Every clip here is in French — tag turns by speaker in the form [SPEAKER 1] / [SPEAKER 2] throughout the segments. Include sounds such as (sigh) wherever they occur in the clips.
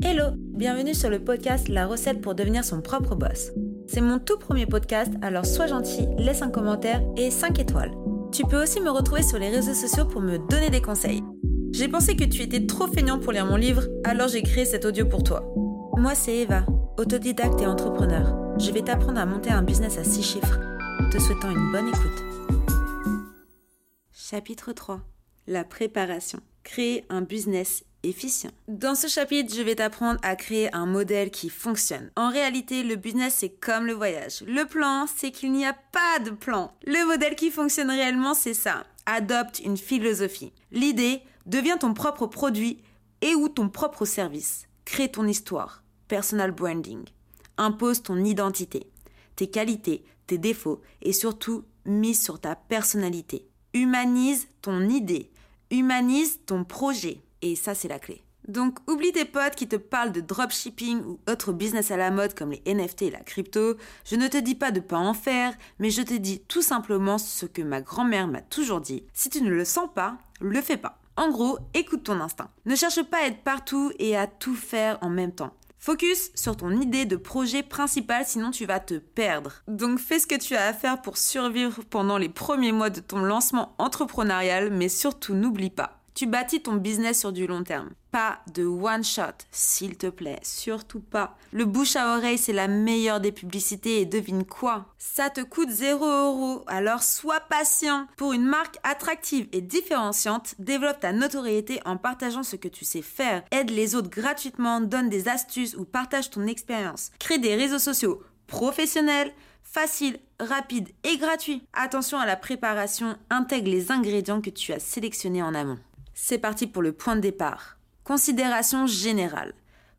[SPEAKER 1] Hello, bienvenue sur le podcast La recette pour devenir son propre boss. C'est mon tout premier podcast, alors sois gentil, laisse un commentaire et 5 étoiles. Tu peux aussi me retrouver sur les réseaux sociaux pour me donner des conseils. J'ai pensé que tu étais trop feignant pour lire mon livre, alors j'ai créé cet audio pour toi. Moi c'est Eva, autodidacte et entrepreneur. Je vais t'apprendre à monter un business à 6 chiffres. Te souhaitant une bonne écoute. Chapitre 3. La préparation. Créer un business efficient. Dans ce chapitre, je vais t'apprendre à créer un modèle qui fonctionne. En réalité, le business, c'est comme le voyage. Le plan, c'est qu'il n'y a pas de plan. Le modèle qui fonctionne réellement, c'est ça. Adopte une philosophie. L'idée, devient ton propre produit et ou ton propre service. Crée ton histoire. Personal branding. Impose ton identité. Tes qualités, tes défauts et surtout, mise sur ta personnalité. Humanise ton idée. Humanise ton projet. Et ça, c'est la clé. Donc, oublie tes potes qui te parlent de dropshipping ou autres business à la mode comme les NFT et la crypto. Je ne te dis pas de pas en faire, mais je te dis tout simplement ce que ma grand-mère m'a toujours dit. Si tu ne le sens pas, le fais pas. En gros, écoute ton instinct. Ne cherche pas à être partout et à tout faire en même temps. Focus sur ton idée de projet principal, sinon tu vas te perdre. Donc fais ce que tu as à faire pour survivre pendant les premiers mois de ton lancement entrepreneurial, mais surtout n'oublie pas, tu bâtis ton business sur du long terme. Pas de one shot, s'il te plaît, surtout pas. Le bouche à oreille, c'est la meilleure des publicités et devine quoi? Ça te coûte 0 euros, alors sois patient. Pour une marque attractive et différenciante, développe ta notoriété en partageant ce que tu sais faire. Aide les autres gratuitement, donne des astuces ou partage ton expérience. Crée des réseaux sociaux professionnels, faciles, rapides et gratuits. Attention à la préparation, intègre les ingrédients que tu as sélectionnés en amont. C'est parti pour le point de départ. Considération générale.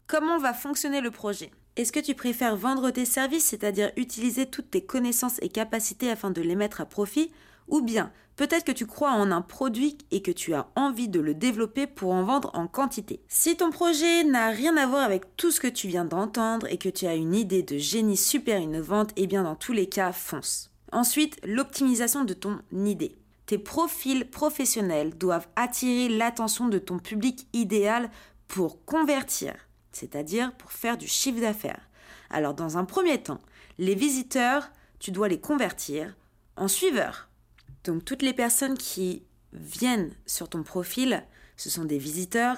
[SPEAKER 1] Comment va fonctionner le projet? Est-ce que tu préfères vendre tes services, c'est-à-dire utiliser toutes tes connaissances et capacités afin de les mettre à profit Ou bien, peut-être que tu crois en un produit et que tu as envie de le développer pour en vendre en quantité? Si ton projet n'a rien à voir avec tout ce que tu viens d'entendre et que tu as une idée de génie super innovante, eh bien dans tous les cas, fonce. Ensuite, l'optimisation de ton idée. Tes profils professionnels doivent attirer l'attention de ton public idéal pour convertir, c'est-à-dire pour faire du chiffre d'affaires. Alors dans un premier temps, les visiteurs, tu dois les convertir en suiveurs. Donc toutes les personnes qui viennent sur ton profil, ce sont des visiteurs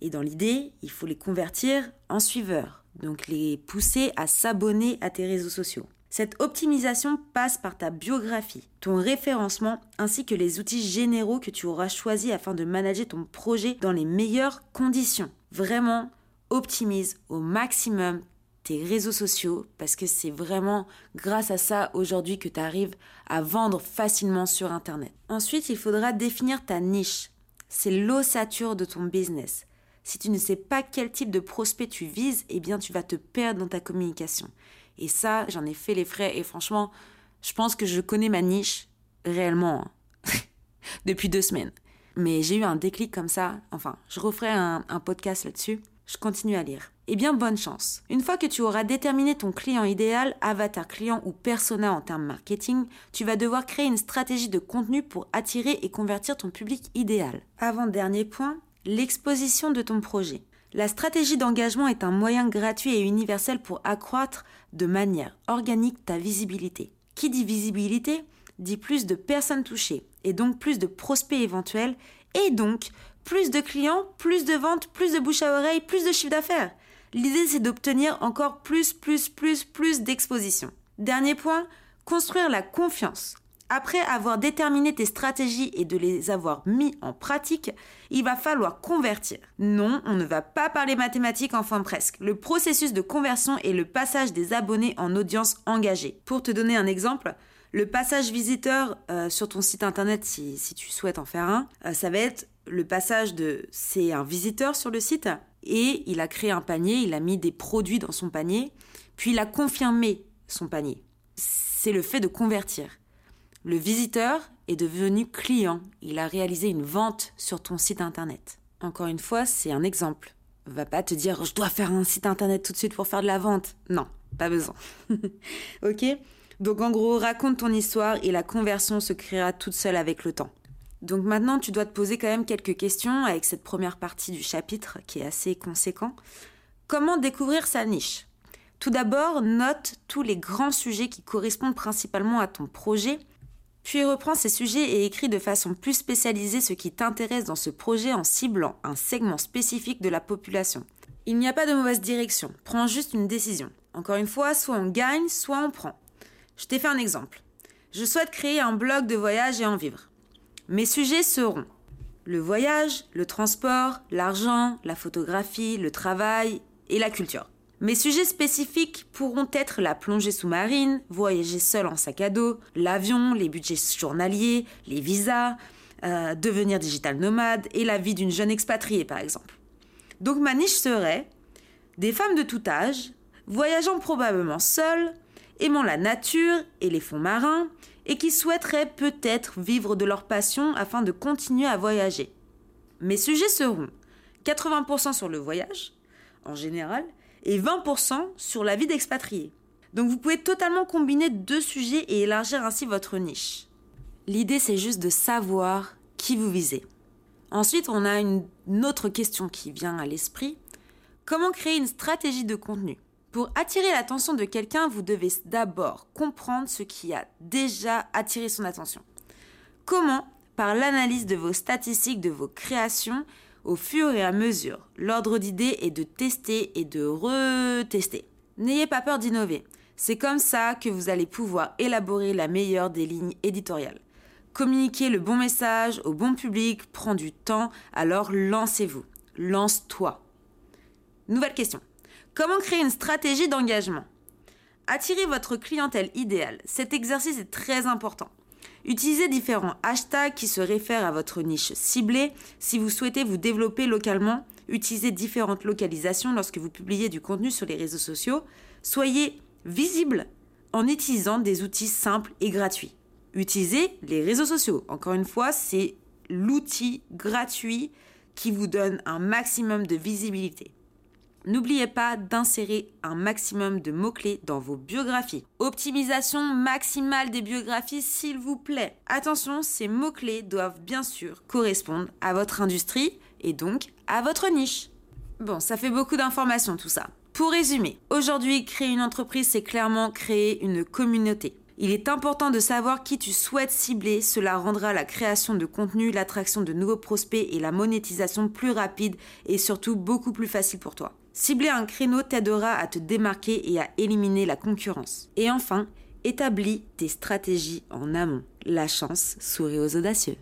[SPEAKER 1] et dans l'idée, il faut les convertir en suiveurs. Donc les pousser à s'abonner à tes réseaux sociaux. Cette optimisation passe par ta biographie, ton référencement ainsi que les outils généraux que tu auras choisis afin de manager ton projet dans les meilleures conditions. Vraiment, optimise au maximum tes réseaux sociaux parce que c'est vraiment grâce à ça aujourd'hui que tu arrives à vendre facilement sur Internet. Ensuite, il faudra définir ta niche. C'est l'ossature de ton business. Si tu ne sais pas quel type de prospect tu vises, eh bien tu vas te perdre dans ta communication. Et ça, j'en ai fait les frais et franchement, je pense que je connais ma niche réellement hein. (laughs) depuis deux semaines. Mais j'ai eu un déclic comme ça. Enfin, je referai un, un podcast là-dessus. Je continue à lire. Eh bien, bonne chance. Une fois que tu auras déterminé ton client idéal, avatar client ou persona en termes marketing, tu vas devoir créer une stratégie de contenu pour attirer et convertir ton public idéal. Avant-dernier point, l'exposition de ton projet. La stratégie d'engagement est un moyen gratuit et universel pour accroître de manière organique ta visibilité. Qui dit visibilité dit plus de personnes touchées et donc plus de prospects éventuels et donc plus de clients, plus de ventes, plus de bouche à oreille, plus de chiffre d'affaires. L'idée c'est d'obtenir encore plus, plus, plus, plus d'exposition. Dernier point, construire la confiance. Après avoir déterminé tes stratégies et de les avoir mis en pratique, il va falloir convertir. Non, on ne va pas parler mathématiques, enfin presque. Le processus de conversion est le passage des abonnés en audience engagée. Pour te donner un exemple, le passage visiteur euh, sur ton site internet, si, tu souhaites en faire un, euh, ça va être le passage de c'est un visiteur sur le site et il a créé un panier, il a mis des produits dans son panier, puis il a confirmé son panier. C'est le fait de convertir. Le visiteur est devenu client. Il a réalisé une vente sur ton site internet. Encore une fois, c'est un exemple. Va pas te dire je dois faire un site internet tout de suite pour faire de la vente. Non, pas besoin. (laughs) ok? Donc en gros, raconte ton histoire et la conversion se créera toute seule avec le temps. Donc maintenant, tu dois te poser quand même quelques questions avec cette première partie du chapitre qui est assez conséquent. Comment découvrir sa niche? Tout d'abord, note tous les grands sujets qui correspondent principalement à ton projet, puis reprends ces sujets et écris de façon plus spécialisée ce qui t'intéresse dans ce projet en ciblant un segment spécifique de la population. Il n'y a pas de mauvaise direction, prends juste une décision. Encore une fois, soit on gagne, soit on prend. Je t'ai fait un exemple. Je souhaite créer un blog de voyage et en vivre. Mes sujets seront le voyage, le transport, l'argent, la photographie, le travail et la culture. Mes sujets spécifiques pourront être la plongée sous-marine, voyager seul en sac à dos, l'avion, les budgets journaliers, les visas, euh, devenir digital nomade et la vie d'une jeune expatriée par exemple. Donc ma niche serait des femmes de tout âge, voyageant probablement seules, aimant la nature et les fonds marins, et qui souhaiteraient peut-être vivre de leur passion afin de continuer à voyager. Mes sujets seront 80% sur le voyage, en général, et 20% sur la vie d'expatrié. Donc vous pouvez totalement combiner deux sujets et élargir ainsi votre niche. L'idée c'est juste de savoir qui vous visez. Ensuite, on a une autre question qui vient à l'esprit. Comment créer une stratégie de contenu? Pour attirer l'attention de quelqu'un, vous devez d'abord comprendre ce qui a déjà attiré son attention. Comment? Par l'analyse de vos statistiques, de vos créations au fur et à mesure. L'ordre d'idée est de tester et de retester. N'ayez pas peur d'innover. C'est comme ça que vous allez pouvoir élaborer la meilleure des lignes éditoriales. Communiquer le bon message au bon public prend du temps, alors lancez-vous. Lance-toi. Nouvelle question. Comment créer une stratégie d'engagement? Attirez votre clientèle idéale. Cet exercice est très important. Utilisez différents hashtags qui se réfèrent à votre niche ciblée. Si vous souhaitez vous développer localement, utilisez différentes localisations lorsque vous publiez du contenu sur les réseaux sociaux. Soyez visible en utilisant des outils simples et gratuits. Utilisez les réseaux sociaux. Encore une fois, c'est l'outil gratuit qui vous donne un maximum de visibilité. N'oubliez pas d'insérer un maximum de mots-clés dans vos biographies. Optimisation maximale des biographies, s'il vous plaît. Attention, ces mots-clés doivent bien sûr correspondre à votre industrie et donc à votre niche. Bon, ça fait beaucoup d'informations tout ça. Pour résumer, aujourd'hui, créer une entreprise, c'est clairement créer une communauté. Il est important de savoir qui tu souhaites cibler, cela rendra la création de contenu, l'attraction de nouveaux prospects et la monétisation plus rapide et surtout beaucoup plus facile pour toi. Cibler un créneau t'aidera à te démarquer et à éliminer la concurrence. Et enfin, établis tes stratégies en amont. La chance sourit aux audacieux.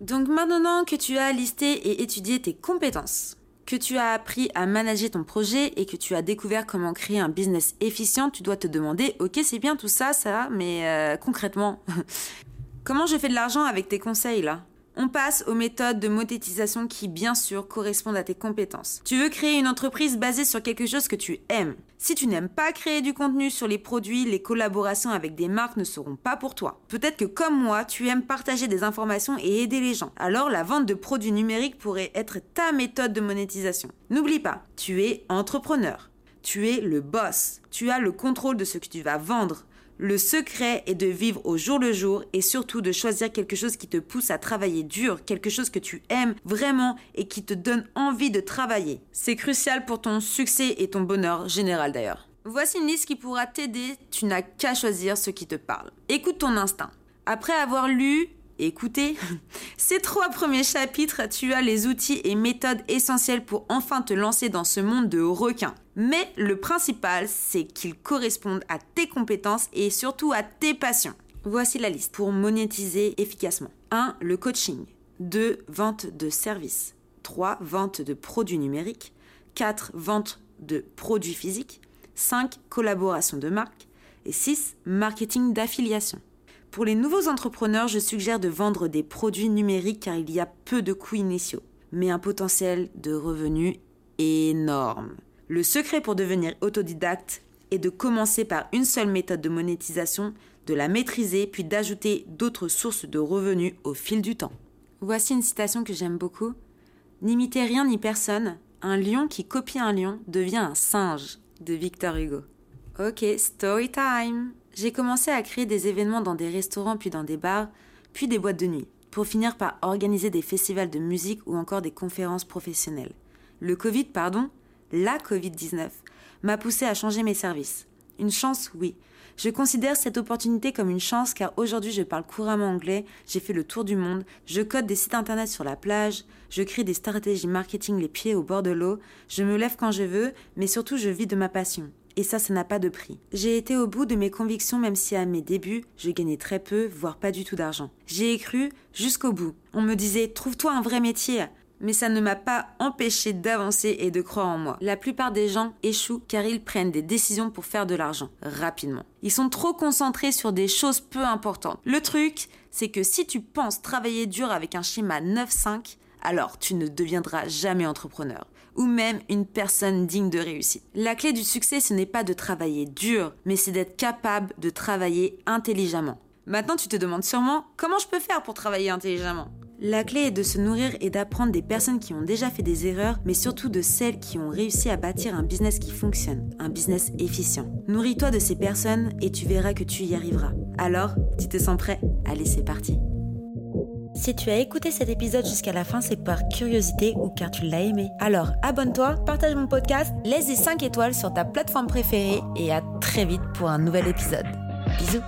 [SPEAKER 1] Donc maintenant que tu as listé et étudié tes compétences, que tu as appris à manager ton projet et que tu as découvert comment créer un business efficient, tu dois te demander, ok c'est bien tout ça, ça, mais euh, concrètement, (laughs) comment je fais de l'argent avec tes conseils là? On passe aux méthodes de monétisation qui, bien sûr, correspondent à tes compétences. Tu veux créer une entreprise basée sur quelque chose que tu aimes. Si tu n'aimes pas créer du contenu sur les produits, les collaborations avec des marques ne seront pas pour toi. Peut-être que comme moi, tu aimes partager des informations et aider les gens. Alors la vente de produits numériques pourrait être ta méthode de monétisation. N'oublie pas, tu es entrepreneur. Tu es le boss. Tu as le contrôle de ce que tu vas vendre. Le secret est de vivre au jour le jour et surtout de choisir quelque chose qui te pousse à travailler dur, quelque chose que tu aimes vraiment et qui te donne envie de travailler. C'est crucial pour ton succès et ton bonheur général d'ailleurs. Voici une liste qui pourra t'aider, tu n'as qu'à choisir ce qui te parle. Écoute ton instinct. Après avoir lu Écoutez, (laughs) ces trois premiers chapitres, tu as les outils et méthodes essentielles pour enfin te lancer dans ce monde de requins. Mais le principal, c'est qu'ils correspondent à tes compétences et surtout à tes passions. Voici la liste pour monétiser efficacement. 1. Le coaching. 2. Vente de services. 3. Vente de produits numériques. 4. Vente de produits physiques. 5. Collaboration de marque. Et 6. Marketing d'affiliation. Pour les nouveaux entrepreneurs, je suggère de vendre des produits numériques car il y a peu de coûts initiaux, mais un potentiel de revenus énorme. Le secret pour devenir autodidacte est de commencer par une seule méthode de monétisation, de la maîtriser, puis d'ajouter d'autres sources de revenus au fil du temps. Voici une citation que j'aime beaucoup. N'imitez rien ni personne, un lion qui copie un lion devient un singe de Victor Hugo. Ok, story time j'ai commencé à créer des événements dans des restaurants, puis dans des bars, puis des boîtes de nuit, pour finir par organiser des festivals de musique ou encore des conférences professionnelles. Le Covid, pardon, la Covid-19, m'a poussé à changer mes services. Une chance, oui. Je considère cette opportunité comme une chance car aujourd'hui je parle couramment anglais, j'ai fait le tour du monde, je code des sites internet sur la plage, je crée des stratégies marketing les pieds au bord de l'eau, je me lève quand je veux, mais surtout je vis de ma passion. Et ça, ça n'a pas de prix. J'ai été au bout de mes convictions même si à mes débuts, je gagnais très peu, voire pas du tout d'argent. J'ai cru jusqu'au bout. On me disait, trouve-toi un vrai métier mais ça ne m'a pas empêché d'avancer et de croire en moi. La plupart des gens échouent car ils prennent des décisions pour faire de l'argent rapidement. Ils sont trop concentrés sur des choses peu importantes. Le truc, c'est que si tu penses travailler dur avec un schéma 9-5, alors tu ne deviendras jamais entrepreneur ou même une personne digne de réussite. La clé du succès, ce n'est pas de travailler dur, mais c'est d'être capable de travailler intelligemment. Maintenant, tu te demandes sûrement comment je peux faire pour travailler intelligemment? La clé est de se nourrir et d'apprendre des personnes qui ont déjà fait des erreurs, mais surtout de celles qui ont réussi à bâtir un business qui fonctionne, un business efficient. Nourris-toi de ces personnes et tu verras que tu y arriveras. Alors, tu te sens prêt? Allez, c'est parti. Si tu as écouté cet épisode jusqu'à la fin, c'est par curiosité ou car tu l'as aimé. Alors, abonne-toi, partage mon podcast, laisse des 5 étoiles sur ta plateforme préférée et à très vite pour un nouvel épisode. Bisous